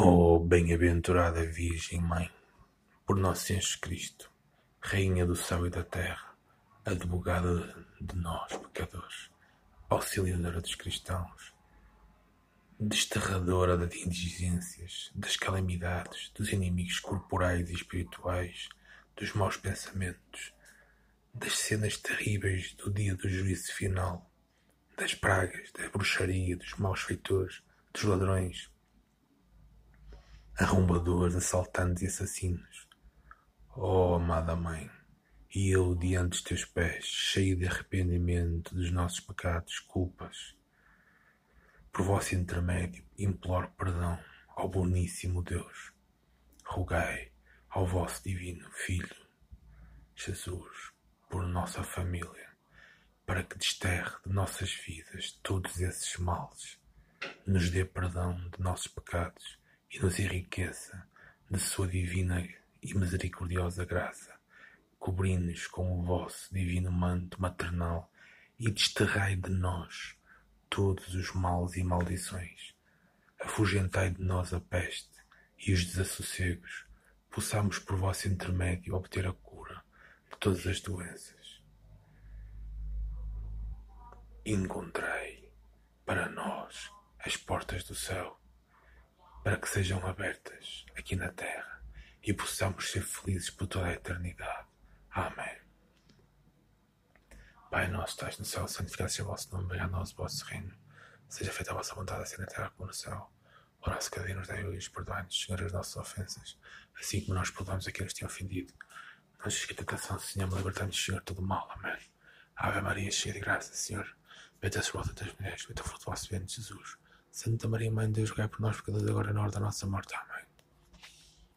Oh, bem-aventurada Virgem Mãe, por nosso Senhor Cristo, Rainha do céu e da terra, advogada de nós, pecadores, auxiliadora dos cristãos, desterradora das indigências, das calamidades, dos inimigos corporais e espirituais, dos maus pensamentos, das cenas terríveis do dia do juízo final, das pragas, da bruxaria, dos maus feitores, dos ladrões, arrombadores, assaltantes e assassinos. Oh, amada Mãe, e eu diante dos teus pés, cheio de arrependimento dos nossos pecados, culpas, por vosso intermédio, imploro perdão ao boníssimo Deus. Rogai ao vosso divino Filho, Jesus, por nossa família, para que desterre de nossas vidas todos esses males, nos dê perdão de nossos pecados e nos enriqueça de sua divina e misericordiosa graça, cobrindo-nos com o vosso divino manto maternal e desterrai de nós todos os males e maldições. Afugentai de nós a peste e os desassossegos, possamos por vosso intermédio obter a cura de todas as doenças. Encontrei para nós as portas do céu para que sejam abertas aqui na terra e possamos ser felizes por toda a eternidade. Amém. Pai nosso, estás no céu, santificado seja o vosso nome, venha a nós o vosso reino. Seja feita a vossa vontade, assim na terra como no céu. O nosso cada dia nos dai hoje, perdoai-nos, Senhor, as nossas ofensas, assim como nós perdoamos a quem nos ofendido. Não nos esqueça Senhor, libertai-nos, Senhor, todo mal. Amém. Ave Maria, cheia de graça, Senhor. Bendita sois vós entre as mulheres, bendito o fruto do vosso ventre, Jesus. Santa Maria, Mãe de Deus, rogai por nós, pecadores, agora e na hora da nossa morte. Amém.